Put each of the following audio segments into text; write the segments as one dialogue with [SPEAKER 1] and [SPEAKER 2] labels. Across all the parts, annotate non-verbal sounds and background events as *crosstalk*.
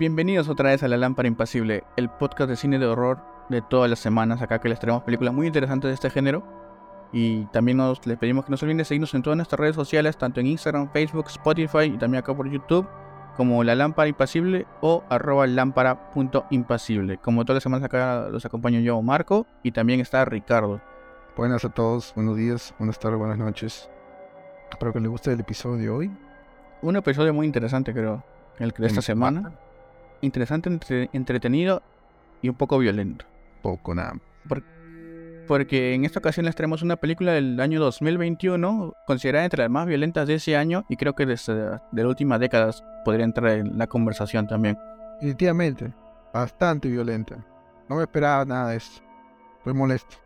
[SPEAKER 1] Bienvenidos otra vez a La Lámpara Impasible, el podcast de cine de horror de todas las semanas. Acá que les traemos películas muy interesantes de este género. Y también nos, les pedimos que no se olviden de seguirnos en todas nuestras redes sociales, tanto en Instagram, Facebook, Spotify y también acá por YouTube, como La Lámpara Impasible o arroba lámpara.impasible. Como todas las semanas acá los acompaño yo, Marco, y también está Ricardo.
[SPEAKER 2] Buenas a todos, buenos días, buenas tardes, buenas noches. Espero que les guste el episodio de hoy.
[SPEAKER 1] Un episodio muy interesante, creo, el de esta semana. Interesante, entre- entretenido y un poco violento.
[SPEAKER 2] Poco nada.
[SPEAKER 1] Por- porque en esta ocasión les traemos una película del año 2021, considerada entre las más violentas de ese año y creo que desde de la última década podría entrar en la conversación también.
[SPEAKER 2] Definitivamente, bastante violenta. No me esperaba nada de esto. Estoy molesto.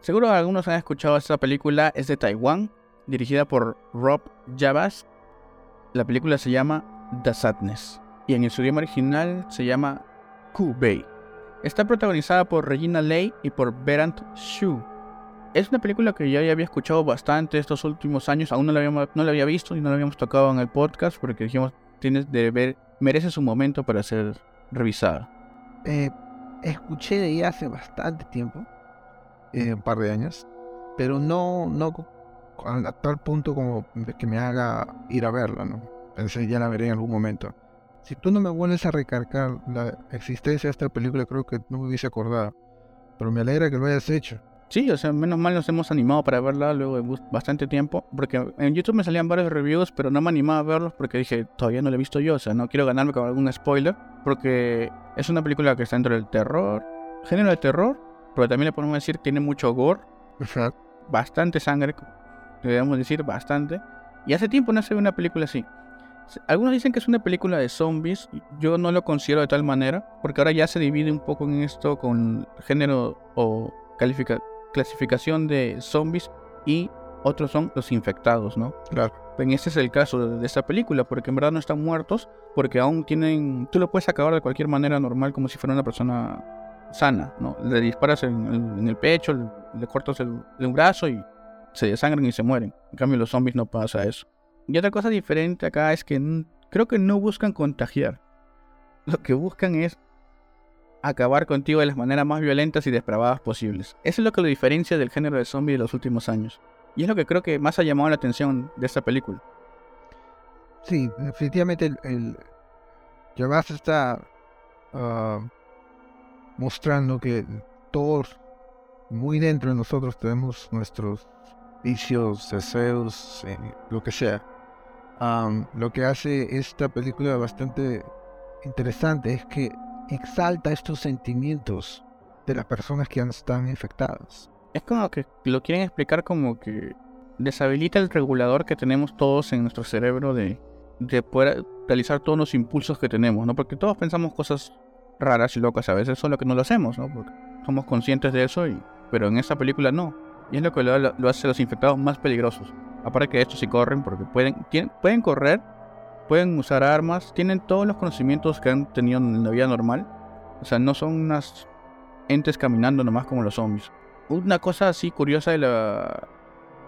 [SPEAKER 1] Seguro algunos han escuchado esta película, es de Taiwán, dirigida por Rob Javas. La película se llama The Sadness y en su idioma original se llama Ku Bei. Está protagonizada por Regina Lei y por Berant Xu. Es una película que yo ya había escuchado bastante estos últimos años, aún no la, habíamos, no la había visto y no la habíamos tocado en el podcast porque dijimos, tienes de ver, merece su momento para ser revisada.
[SPEAKER 2] Eh, escuché de ella hace bastante tiempo, eh, un par de años, pero no, no a, tal punto como que me haga ir a verla, ¿no? Pensé ya la veré en algún momento. Si tú no me vuelves a recargar la existencia de esta película, creo que no me hubiese acordado. Pero me alegra que lo hayas hecho.
[SPEAKER 1] Sí, o sea, menos mal nos hemos animado para verla luego de bastante tiempo. Porque en YouTube me salían varios reviews, pero no me animaba a verlos porque dije, todavía no la he visto yo. O sea, no quiero ganarme con algún spoiler. Porque es una película que está dentro del terror, género de terror, pero también le podemos decir tiene mucho gore, bastante sangre, debemos decir bastante. Y hace tiempo no se ve una película así. Algunos dicen que es una película de zombies, yo no lo considero de tal manera, porque ahora ya se divide un poco en esto con género o clasificación de zombies y otros son los infectados, ¿no?
[SPEAKER 2] Claro.
[SPEAKER 1] En este es el caso de, de esta película, porque en verdad no están muertos, porque aún tienen, tú lo puedes acabar de cualquier manera normal como si fuera una persona sana, ¿no? Le disparas en, en- en el pecho, le, le cortas el, el brazo y se desangran y se mueren. En cambio los zombies no pasa eso. Y otra cosa diferente acá es que creo que no buscan contagiar. *laughs* Lo que buscan es acabar contigo de las maneras más violentas y depravadas posibles. Eso es lo que lo diferencia del género de zombie de los últimos años. Y es lo que creo que más ha llamado la atención de esta película.
[SPEAKER 2] Sí, definitivamente el, el está ah, mostrando que todos muy dentro de nosotros tenemos nuestros vicios, deseos, eh, lo que sea. Am, lo que hace esta película bastante interesante es que exalta estos sentimientos de las personas que están infectadas.
[SPEAKER 1] Es como que lo quieren explicar como que deshabilita el regulador que tenemos todos en nuestro cerebro de, de poder realizar todos los impulsos que tenemos, ¿no? Porque todos pensamos cosas raras y locas a veces, solo que no lo hacemos, ¿no? Porque somos conscientes de eso, y, pero en esta película no. Y es lo que lo, lo hace a los infectados más peligrosos. Aparte que estos sí corren porque pueden, pueden correr, pueden usar armas, tienen todos los conocimientos que han tenido en la vida normal. O sea, no son unas entes caminando nomás como los zombies. Una cosa así curiosa de la,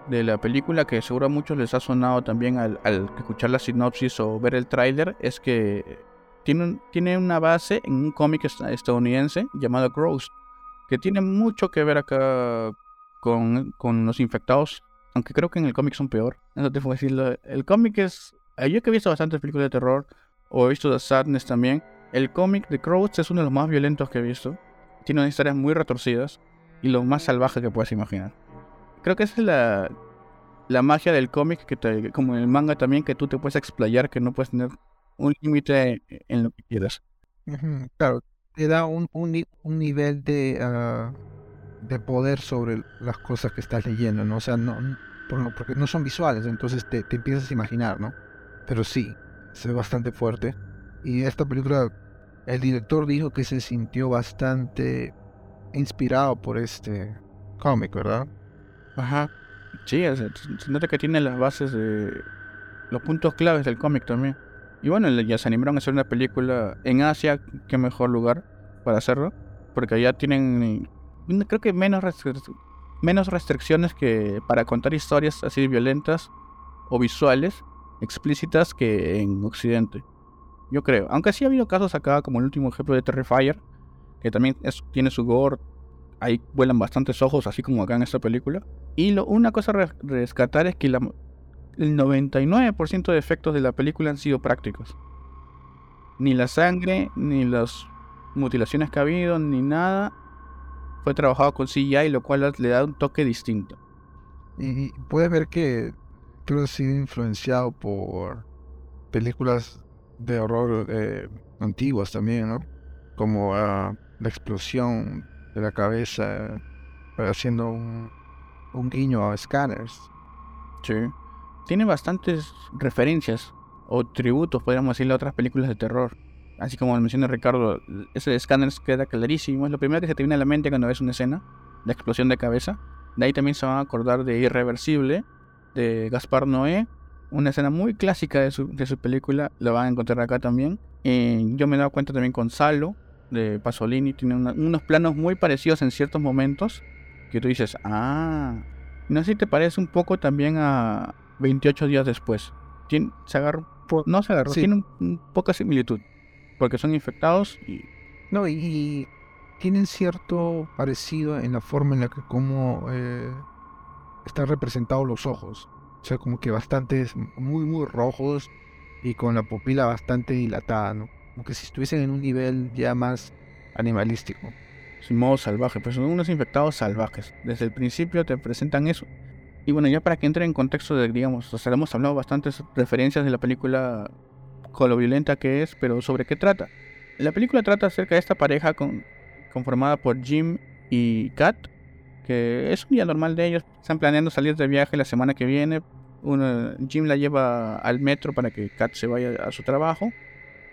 [SPEAKER 1] de la película que seguro a muchos les ha sonado también al, escuchar la sinopsis o ver el tráiler es que tiene, tiene una base en un cómic est- estadounidense llamado Gross, que tiene mucho que ver acá con, con los infectados, aunque creo que en el cómic son peor. Eso te puedo decirlo. El cómic es... eh, Yo que he visto bastantes películas de terror, o he visto The Sadness también, el cómic de Crows es uno de los más violentos que he visto. Tiene unas historias muy retorcidas y lo más salvaje que puedes imaginar. Creo que esa es la, la magia del cómic, que te- como en el manga también, que tú te puedes explayar, que no puedes tener un límite en lo que quieras.
[SPEAKER 2] Claro, te da un, un, un nivel de, ah, de poder sobre las cosas que estás leyendo, ¿no? O sea, no- porque no son visuales, entonces te, te empiezas a imaginar, ¿no? Pero sí, se ve bastante fuerte. Y esta película, el director dijo que se sintió bastante inspirado por este cómic, ¿verdad?
[SPEAKER 1] Ajá. Sí, se se nota que tiene las bases de los puntos claves del cómic también. Y bueno, ya se animaron a hacer una película en Asia, qué mejor lugar para hacerlo, porque allá tienen, creo que menos, menos restricciones que para contar historias así violentas o visuales explícitas que en Occidente. Yo creo. Aunque sí ha habido casos acá, como el último ejemplo de Terrifier, que también tiene su gore. Ahí vuelan bastantes ojos, así como acá en esta película. Y lo, una cosa a rescatar es que la, el 99% de efectos de la película han sido prácticos. Ni la sangre, ni las mutilaciones que ha habido, ni nada fue trabajado con CGI, lo cual le da un toque distinto.
[SPEAKER 2] Y, puedes ver que creo que ha sido influenciado por películas de horror eh, antiguas también, ¿no? Como ah, la explosión de la cabeza eh, haciendo un, un guiño a Scanners.
[SPEAKER 1] Sí. Tiene bastantes referencias o tributos, podríamos decirle, a otras películas de terror. Así como menciona Ricardo, ese de Scanners queda clarísimo. Es lo primero que se te viene a la mente cuando ves una escena de explosión de cabeza. De ahí también se van a acordar de Irreversible, de Gaspar Noé, una escena muy clásica de su, de su película, la van a encontrar acá también. yo me he dado cuenta también con Salo, de Pasolini, tiene unos planos muy parecidos en ciertos momentos, que tú dices, ah, no sé si te parece un poco también a 28 días después. Tiene, se agarra, no se agarró, tiene un, poca similitud, porque son infectados y...
[SPEAKER 2] No, y, tienen cierto parecido en la forma en la que como eh, están representados los ojos. O sea, como que bastantes, muy, muy rojos y con la pupila bastante dilatada, ¿no? Como que si estuviesen en un nivel ya más animalístico.
[SPEAKER 1] Sin modo salvaje, pues son unos infectados salvajes. Desde el principio te presentan eso. Y bueno, ya para que entre en contexto de, digamos, o sea, hemos hablado bastantes referencias de la película con lo violenta que es, pero ¿sobre qué trata? La película trata acerca de esta pareja con, conformada por Jim y Kat, que es un día normal de ellos. Están planeando salir de viaje la semana que viene. Jim la lleva al metro para que Kat se vaya a su trabajo.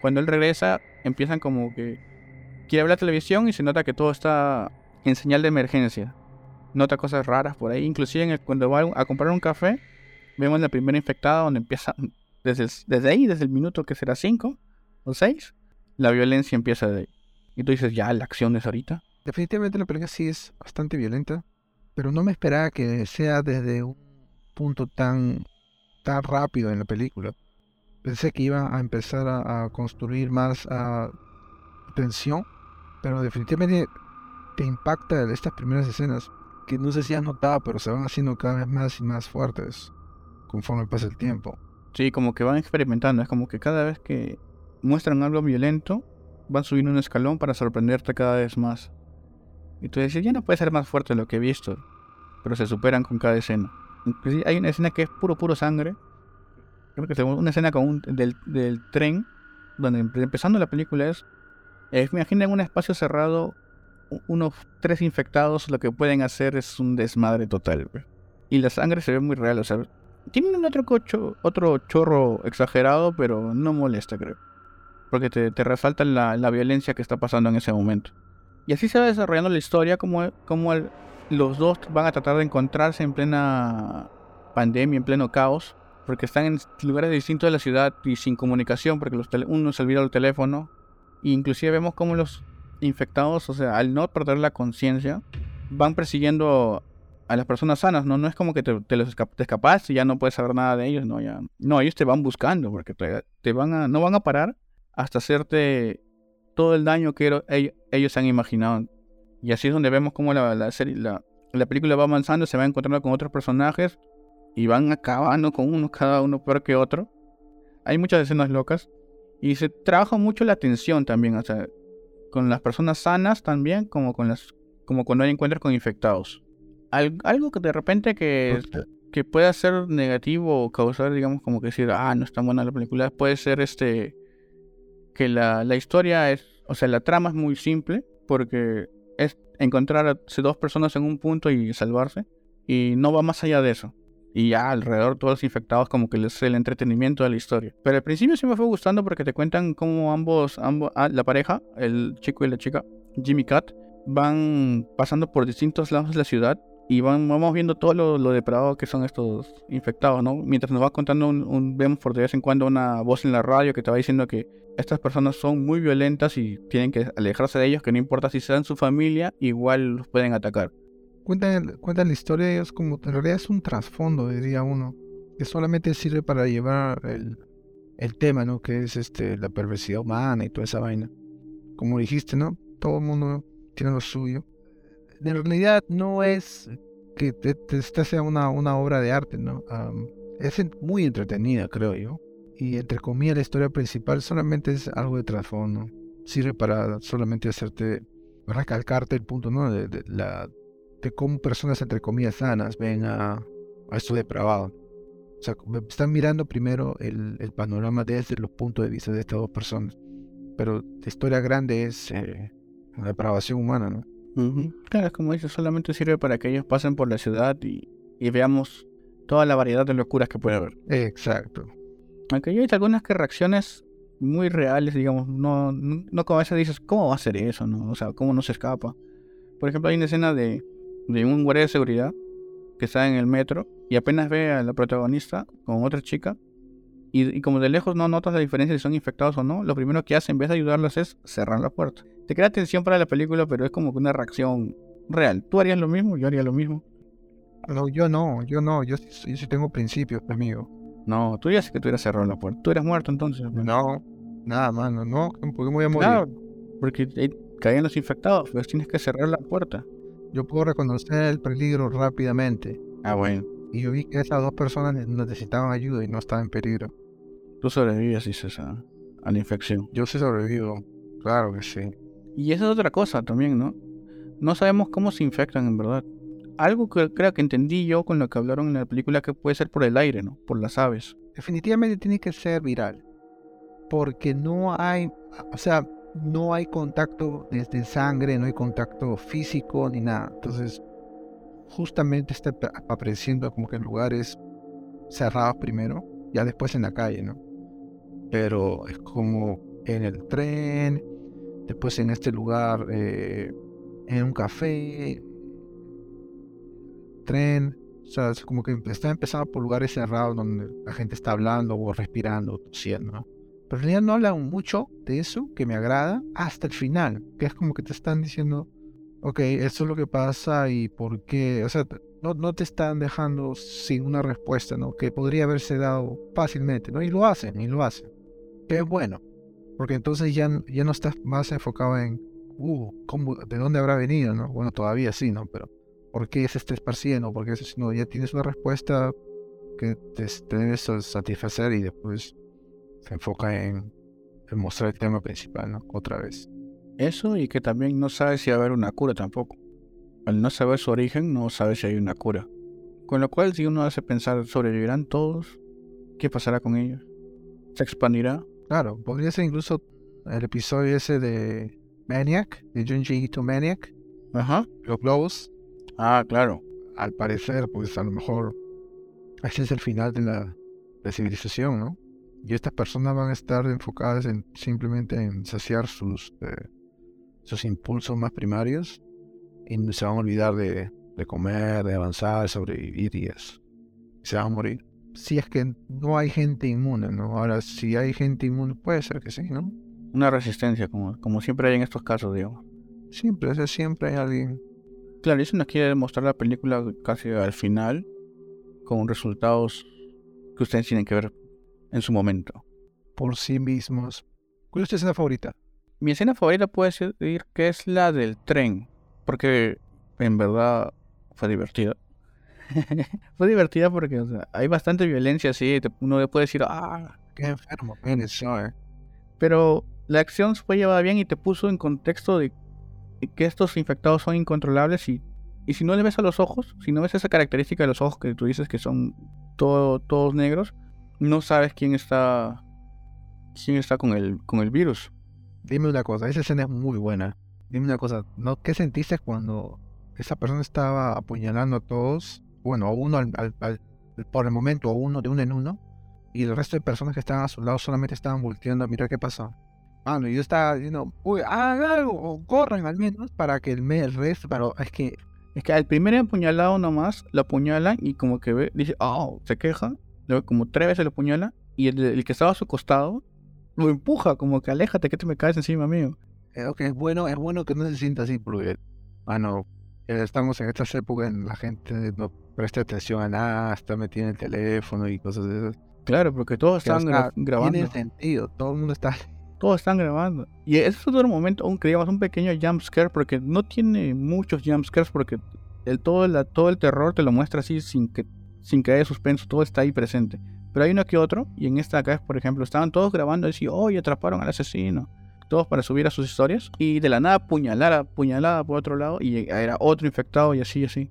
[SPEAKER 1] Cuando él regresa, empiezan como que quiere ver la televisión y se nota que todo está en señal de emergencia. Nota cosas raras por ahí. Inclusive cuando va a comprar un café, vemos la primera infectada donde empieza desde, desde ahí, desde el minuto que será 5 o 6, la violencia empieza de ahí. Y tú dices, ya, la acción es ahorita.
[SPEAKER 2] Definitivamente la película sí es bastante violenta, pero no me esperaba que sea desde un punto tan, tan rápido en la película. Pensé que iba a empezar a, construir más a tensión, pero definitivamente te impacta estas primeras escenas que no sé si has notado, pero se van haciendo cada vez más y más fuertes conforme pasa el tiempo.
[SPEAKER 1] Sí, como que van experimentando, es como que cada vez que muestran algo violento, van subiendo un escalón para sorprenderte cada vez más. Y tú dices, ya no puede ser más fuerte de lo que he visto. Pero se superan con cada escena. hay una escena que es puro, puro sangre. Creo que es una escena con del, tren. Donde empezando la película es. Eh, imagina en un espacio cerrado. Unos tres infectados. Lo que pueden hacer es un desmadre total. Y la sangre se ve muy real. O sea, tiene un otro, cocho, otro chorro exagerado. Pero no molesta, creo. Porque te, te resalta la, la violencia que está pasando en ese momento. Y así se va desarrollando la historia, como, como los dos van a tratar de encontrarse en plena pandemia, en pleno caos, porque están en lugares distintos de la ciudad y sin comunicación, porque los uno se olvida el teléfono. E inclusive vemos como los infectados, o sea, al no perder la conciencia, van persiguiendo a las personas sanas, ¿no? No es como que te, los escapas y ya no puedes saber nada de ellos, ¿no? Ya, no, ellos te van buscando, porque te, te van a, no van a parar hasta hacerte todo el daño que ellos, se han imaginado. Y así es donde vemos cómo la, serie, la, película va avanzando, se va encontrando con otros personajes y van acabando con uno, cada uno peor que otro. Hay muchas escenas locas y se trabaja mucho la tensión también, o sea, con las personas sanas también, como con las como cuando hay encuentros con infectados. Algo que de repente que, que pueda ser negativo o causar, digamos, como que decir, ah, no está buena la película, puede ser este que la, historia es, o sea, la trama es muy simple porque es encontrar a dos personas en un punto y salvarse y no va más allá de eso. Y ya alrededor todos los infectados como que les el entretenimiento de la historia. Pero al principio sí me fue gustando porque te cuentan cómo ambos, ambos ah, la pareja, el chico y la chica, Jimmy Cat, van pasando por distintos lados de la ciudad y vamos viendo todo lo, lo, depravado que son estos infectados, ¿no? Mientras nos va contando, un, vemos por de vez en cuando una voz en la radio que te va diciendo que estas personas son muy violentas y tienen que alejarse de ellos, que no importa si sean su familia, igual los pueden atacar.
[SPEAKER 2] Cuentan, cuentan la historia de ellos como, en realidad es un trasfondo, diría uno, que solamente sirve para llevar el, el tema, ¿no? Que es este la perversidad humana y toda esa vaina. Como dijiste, ¿no? Todo el mundo tiene lo suyo. En realidad no es que esta sea una, una obra de arte, ¿no? es muy entretenida, creo yo. Y entre comillas, la historia principal solamente es algo de trasfondo. Sirve para solamente hacerte, recalcarte el punto, ¿no? De, la, de cómo personas, entre comillas, sanas ven a, esto depravado. O sea, están mirando primero el, el, panorama desde los puntos de vista de estas dos personas. Pero la historia grande es eh, la depravación humana, ¿no?
[SPEAKER 1] Claro, como dices, solamente sirve para que ellos pasen por la ciudad y, y veamos toda la variedad de locuras que puede haber.
[SPEAKER 2] Exacto.
[SPEAKER 1] Aunque yo he visto algunas que reacciones muy reales, digamos, no, no, como a veces dices, ¿cómo va a ser eso? No? O sea, ¿cómo no se escapa? Por ejemplo, hay una escena de, de un guardia de seguridad que está en el metro y apenas ve a la protagonista con otra chica y, como de lejos no notas la diferencia si son infectados o no, lo primero que hace en vez de ayudarlos es cerrar la puerta. Te crea atención para la película, pero es como que una reacción real. ¿Tú harías lo mismo? Yo haría lo mismo.
[SPEAKER 2] No, yo no, yo no, yo, sí tengo principios, amigo.
[SPEAKER 1] No, tú ya sé que tú hubieras cerrado la puerta. Tú eres muerto entonces.
[SPEAKER 2] No, nada, mano, no, ¿por qué me voy a morir?
[SPEAKER 1] Claro, porque caen los infectados, pues tienes que cerrar la puerta.
[SPEAKER 2] Yo puedo reconocer el peligro rápidamente.
[SPEAKER 1] Ah, bueno.
[SPEAKER 2] Y yo vi que esas dos personas necesitaban ayuda y no estaban en peligro.
[SPEAKER 1] Tú sobrevives, dices, a, a la infección.
[SPEAKER 2] Yo sí sobrevivo, claro que sí.
[SPEAKER 1] Y esa es otra cosa también, ¿no? No sabemos cómo se infectan en verdad. Algo que creo que entendí yo con lo que hablaron en la película que puede ser por el aire, ¿no? Por las aves.
[SPEAKER 2] Definitivamente tiene que ser viral. Porque no hay, o sea, no hay contacto desde sangre, no hay contacto físico ni nada. Entonces, justamente está apareciendo como que en lugares cerrados primero, ya después en la calle, ¿no? pero es como en el tren, después en este lugar, eh, en un café, tren, o sea, es como que está empezando por lugares cerrados donde la gente está hablando o respirando tosiendo, ¿no? Pero en realidad no hablan mucho de eso, que me agrada, hasta el final, que es como que te están diciendo, ok, eso es lo que pasa y por qué, o sea, no, no te están dejando sin una respuesta, ¿no? Que podría haberse dado fácilmente, ¿no? Y lo hacen, y lo hacen que es bueno, porque entonces ya, ya no estás más enfocado en, uh, ¿de dónde habrá venido? ¿no? Bueno, todavía sí, ¿no? Pero ¿por qué se está esparciendo? ¿Por qué no? Ya tienes una respuesta que te, debes satisfacer y después se enfoca en, mostrar el tema principal, ¿no? Otra vez.
[SPEAKER 1] Eso y que también no sabes si va a haber una cura tampoco. Al no saber su origen, no sabes si hay una cura. Con lo cual, si uno hace pensar, ¿sobrevivirán todos? ¿Qué pasará con ellos? ¿Se expandirá?
[SPEAKER 2] Claro, podría ser incluso el episodio ese de Maniac, de Junji Ito Maniac.
[SPEAKER 1] Ajá.
[SPEAKER 2] Los globos.
[SPEAKER 1] Ah, claro.
[SPEAKER 2] Al parecer, pues a lo mejor ese es el final de la, civilización, ¿no? Y estas personas van a estar enfocadas en simplemente en saciar sus, eh, sus impulsos más primarios y se van a olvidar de, de comer, de avanzar, sobrevivir y eso. se van a morir si es que no hay gente inmune, ¿no? Ahora, si hay gente inmune, puede ser que sí, ¿no?
[SPEAKER 1] Una resistencia, como, como siempre hay en estos casos, digo.
[SPEAKER 2] Siempre, o siempre hay alguien.
[SPEAKER 1] Claro, eso nos quiere mostrar la película casi al final, con resultados que ustedes tienen que ver en su momento.
[SPEAKER 2] Por sí mismos. ¿Cuál es tu escena favorita?
[SPEAKER 1] Mi escena favorita puede ser que es la del tren, porque en verdad fue divertida. *laughs* Fue divertida porque hay bastante violencia, sí. uno puede decir, ah,
[SPEAKER 2] qué enfermo, eh".
[SPEAKER 1] Pero la acción fue llevada bien y te puso en contexto de que estos infectados son incontrolables y, y si no le ves a los ojos, si no ves esa característica de los ojos que tú dices que son todos negros, no sabes quién está quién está con el, con el virus.
[SPEAKER 2] Dime una cosa, esa escena es muy buena. Dime una cosa, ¿no? ¿qué sentiste cuando esa persona estaba apuñalando a todos bueno, a uno al, por el momento, a uno de uno en uno, y el resto de personas que estaban a su lado solamente estaban volteando a mirar qué pasó. Mano, yo estaba diciendo, uy, hagan algo, o corran al menos para que el, el resto, pero es que...
[SPEAKER 1] Es que al primer apuñalado nomás lo apuñalan y como que ve, dice, oh, se queja, luego como tres veces lo apuñala y el, que estaba a su costado lo empuja, como que aléjate que te me caes encima mío.
[SPEAKER 2] Eh, ok, es bueno, es bueno que no se sienta así, porque, mano, estamos en estas épocas en la gente no presta atención a nada, está metida en el teléfono y cosas de esas.
[SPEAKER 1] Claro, porque todos
[SPEAKER 2] Que, sea,
[SPEAKER 1] gra- grabando.
[SPEAKER 2] Tiene sentido, todo el mundo está... *laughs*
[SPEAKER 1] Todos están grabando. Y ese es otro momento, aún creíamos un pequeño jump scare, porque no tiene muchos jump scares, porque el, todo, la, todo el terror te lo muestra así sin que, sin que haya suspenso, todo está ahí presente. Pero hay uno que otro, y en esta acá, por ejemplo, estaban todos grabando y decían, oye, atraparon al asesino. Todos para subir a sus historias. Y de la nada puñalada, puñalada por otro lado, y era otro infectado y así, así.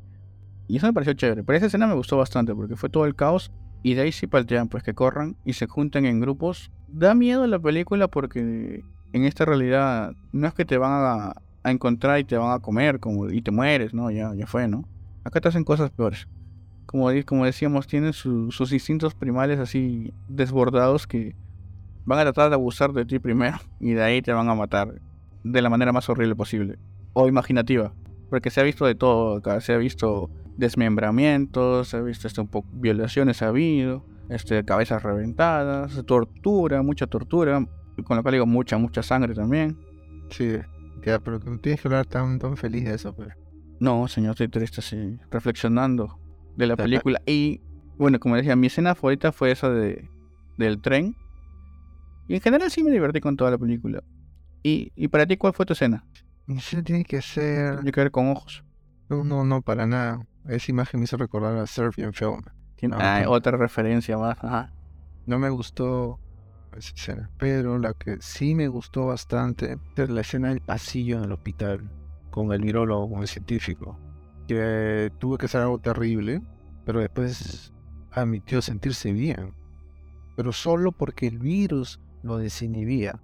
[SPEAKER 1] Y eso me pareció chévere. Pero esa escena me gustó bastante, porque fue todo el caos. Y de ahí sí paltean, pues que corran y se junten en grupos. Da miedo la película porque en esta realidad no es que te van a, a encontrar y te van a comer como, y te mueres, ¿no? Ya, ya fue, ¿no? Acá te hacen cosas peores. Como, como decíamos, tienen su- sus instintos primales así desbordados que van a tratar de abusar de ti primero *laughs* y de ahí te van a matar de la manera más horrible posible. O imaginativa. Porque se ha visto de todo acá. Se ha visto desmembramientos, se ha visto este, un poco violaciones ha habido, este, cabezas reventadas, tortura, mucha tortura, con lo cual digo mucha, mucha sangre también.
[SPEAKER 2] Sí, ya, pero no tienes que hablar tan, tan feliz de eso, pues.
[SPEAKER 1] No, señor, estoy triste así, reflexionando de la película. Y bueno, como decía, mi escena favorita fue esa de, del tren. Y en general sí me divertí con toda la película. Y, y para ti, ¿cuál fue tu escena?
[SPEAKER 2] Y sí tiene que ser...
[SPEAKER 1] Tiene que ver con ojos.
[SPEAKER 2] No, no, no, para nada. Esa imagen me hizo recordar a Serbian Film.
[SPEAKER 1] Tiene- ah,
[SPEAKER 2] no.
[SPEAKER 1] otra referencia más. Ajá.
[SPEAKER 2] No me gustó esa escena, pero la que sí me gustó bastante es la escena del pasillo en el hospital con el virólogo, con el científico, que tuvo que ser algo terrible, pero después admitió sentirse bien, pero solo porque el virus lo desinhibía.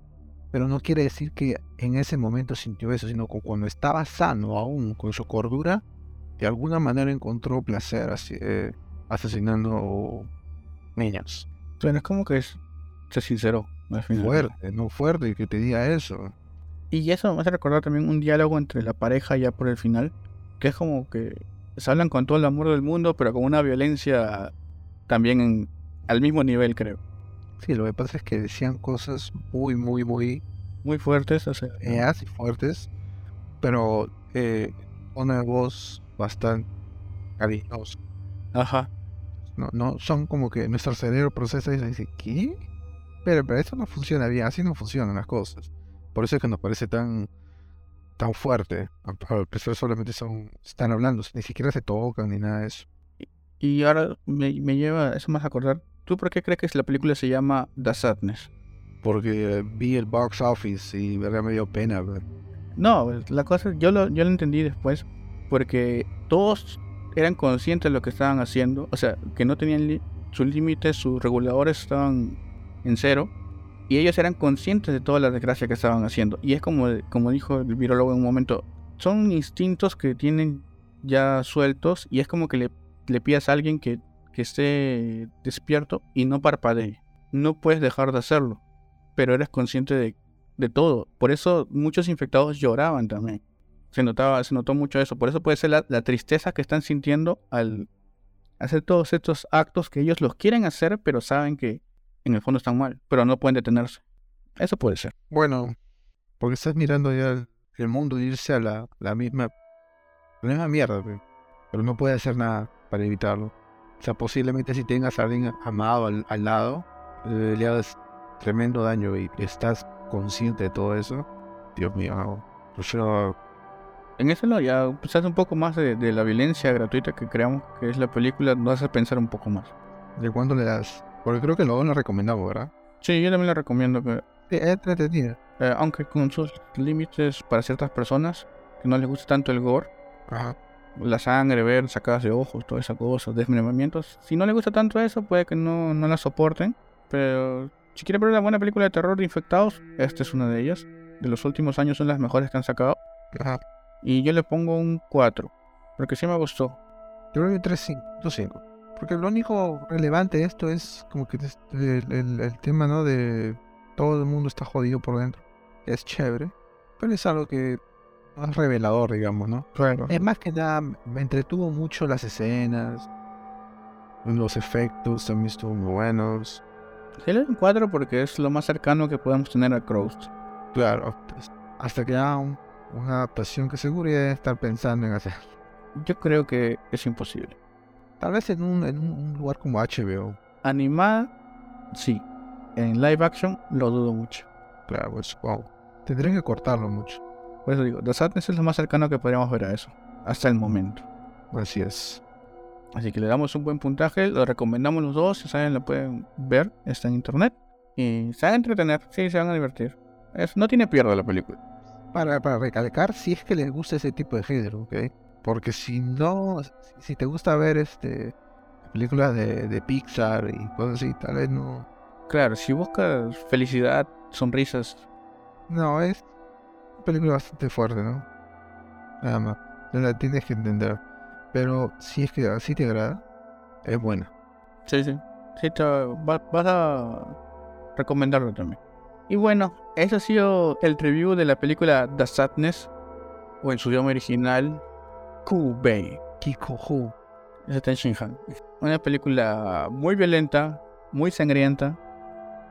[SPEAKER 2] Pero no quiere decir que en ese momento sintió eso, sino que cuando estaba sano aún, con su cordura, de alguna manera encontró placer así, eh, asesinando niños.
[SPEAKER 1] Bueno, es como que es- se sinceró. al final.
[SPEAKER 2] fuerte, no fuerte que te diga eso.
[SPEAKER 1] Y eso me hace recordar también un diálogo entre la pareja ya por el final, que es como que se hablan con todo el amor del mundo, pero con una violencia también en- al mismo nivel, creo.
[SPEAKER 2] Sí, lo que pasa es que decían cosas muy, muy, muy
[SPEAKER 1] Muy fuertes, o sea,
[SPEAKER 2] y fuertes, pero eh, una voz bastante cariñosa.
[SPEAKER 1] ajá.
[SPEAKER 2] No, no, son como que nuestro cerebro procesa y dice, ¿qué? Pero, pero eso no funciona bien, así no funcionan las cosas. Por eso es que nos parece tan tan fuerte. A- parecer solamente son, están hablando, ni siquiera se tocan ni nada de eso.
[SPEAKER 1] Y ahora me, me lleva eso más a acordar. ¿Tú por qué crees que la película se llama The Sadness?
[SPEAKER 2] Porque eh, vi el box office y verdad me dio pena.
[SPEAKER 1] No, la cosa, yo lo, yo lo entendí después, porque todos eran conscientes de lo que estaban haciendo, o sea, que no tenían sus límites, sus reguladores estaban en cero, y ellos eran conscientes de toda la desgracia que estaban haciendo. Y es como, como dijo el virólogo en un momento, son instintos que tienen ya sueltos, y es como que le, le pidas a alguien que, que esté despierto y no parpadee. No puedes dejar de hacerlo, pero eres consciente de, de todo. Por eso muchos infectados lloraban también. Se notaba, se notó mucho eso. Por eso puede ser la, la tristeza que están sintiendo al hacer todos estos actos que ellos los quieren hacer, pero saben que en el fondo están mal, pero no pueden detenerse. Eso puede ser.
[SPEAKER 2] Bueno, porque estás mirando ya el, el mundo irse a la, la misma la misma mierda, pe. pero no puedes hacer nada para evitarlo. O sea, posiblemente si tengas a alguien amado al, al lado, eh, le hagas tremendo daño y estás consciente de todo eso. Dios mío, no. prefiero
[SPEAKER 1] En eso lo ya hace un poco más de, de la violencia gratuita que creamos que es la película, nos hace pensar un poco más.
[SPEAKER 2] ¿De cuándo le das? Porque creo que lo lo recomendamos, ¿verdad?
[SPEAKER 1] Sí, yo también la recomiendo, que,
[SPEAKER 2] Sí, es entretenida.
[SPEAKER 1] eh, aunque con sus límites para ciertas personas que no les gusta tanto el gore,
[SPEAKER 2] Ajá.
[SPEAKER 1] la sangre, ver sacadas de ojos, toda esa cosa, desmembramientos. Si no le gusta tanto eso, puede que no, no la soporten. Pero si quiere ver una buena película de terror de infectados, esta es una de ellas. De los últimos años son las mejores que han sacado.
[SPEAKER 2] Ajá.
[SPEAKER 1] Y yo le pongo un 4. Porque sí me gustó.
[SPEAKER 2] Yo creo que 3.5. Porque lo único relevante de esto es como que el, el- el tema, ¿no? De todo el mundo está jodido por dentro. Es chévere. Pero es algo que no es revelador, digamos, ¿no?
[SPEAKER 1] Claro.
[SPEAKER 2] Es más que nada, me entretuvo mucho las escenas. Los efectos también estuvo muy buenos.
[SPEAKER 1] Sí le 4 porque es lo más cercano que podemos tener a Croust.
[SPEAKER 2] Claro, pues, hasta que haga un- una adaptación que seguro ya debe estar pensando en hacer.
[SPEAKER 1] Yo creo que es imposible.
[SPEAKER 2] Tal vez en un, en un- un lugar como HBO.
[SPEAKER 1] Animada, sí. En live action lo dudo mucho.
[SPEAKER 2] Claro, pues wow. Tendrían que cortarlo mucho.
[SPEAKER 1] Por eso digo, The Sadness es lo más cercano que podríamos ver a eso. Hasta el momento.
[SPEAKER 2] Así es.
[SPEAKER 1] Así que le damos un buen puntaje, lo recomendamos los dos, si saben lo pueden ver, está en internet. Y se van a entretener, sí, se van a divertir. Es, no tiene pierde la película.
[SPEAKER 2] Para, para recalcar, si es que les gusta ese tipo de género, ¿ok? Porque si no, si te gusta ver este películas de, de Pixar y cosas así, tal vez no.
[SPEAKER 1] Claro, si buscas felicidad, sonrisas.
[SPEAKER 2] No, es una película bastante fuerte, ¿no? Nada más. No la tienes que entender. Pero si es que así te agrada, es buena.
[SPEAKER 1] Sí, sí. Sí, te va- vas a recomendarlo también. Y bueno, ese ha sido el review de la película The Sadness, o en su idioma original, Bay.
[SPEAKER 2] Kiko Hu.
[SPEAKER 1] Es de Ten Shin Han. Una película muy violenta, muy sangrienta,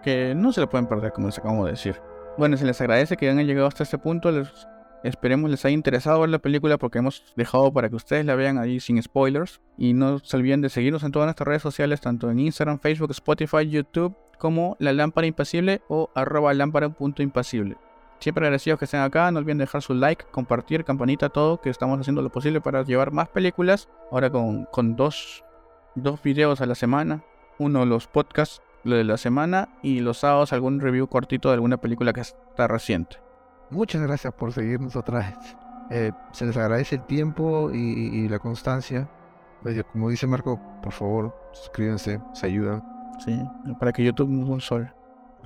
[SPEAKER 1] que no se la pueden perder, como les acabamos de decir. Bueno, se les agradece que hayan llegado hasta este punto. Esperemos les haya interesado ver la película porque hemos dejado para que ustedes la vean ahí sin spoilers. Y no se olviden de seguirnos en todas nuestras redes sociales, tanto en Instagram, Facebook, Spotify, YouTube, como La Lámpara Impasible o arroba lámpara.impasible. Siempre agradecidos que estén acá. No olviden dejar su like, compartir, campanita, todo, que estamos haciendo lo posible para llevar más películas. Ahora con, con dos, dos videos a la semana. Uno los podcasts, lo de la semana, y los sábados algún review cortito de alguna película que está reciente.
[SPEAKER 2] Muchas gracias por seguirnos otra vez. Eh, se les agradece el tiempo y, la constancia. Oye, Como dice Marco, por favor, suscríbanse, se ayudan.
[SPEAKER 1] Sí, para que YouTube dé un sol.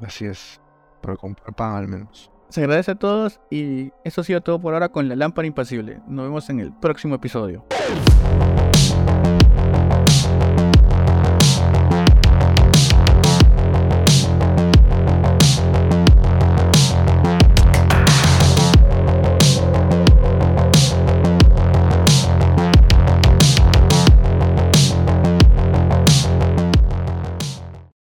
[SPEAKER 2] Así es, para comprar pan al menos.
[SPEAKER 1] Se agradece a todos y eso ha sido todo por ahora con La Lámpara Impasible. Nos vemos en el próximo episodio.